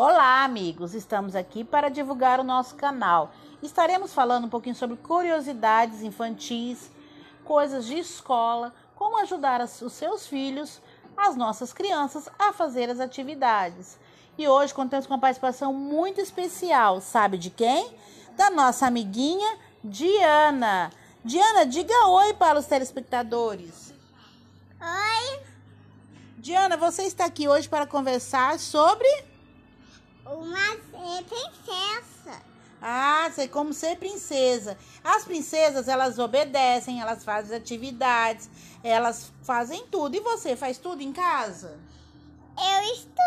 Olá, amigos! Estamos aqui para divulgar o nosso canal. Estaremos falando um pouquinho sobre curiosidades infantis, coisas de escola, como ajudar os seus filhos, as nossas crianças, a fazer as atividades. E hoje contamos com uma participação muito especial, sabe de quem? Da nossa amiguinha Diana. Diana, diga oi para os telespectadores. Oi. Diana, você está aqui hoje para conversar sobre uma princesa. Ah, sei como ser princesa. As princesas, elas obedecem, elas fazem atividades, elas fazem tudo. E você faz tudo em casa? Eu estudo.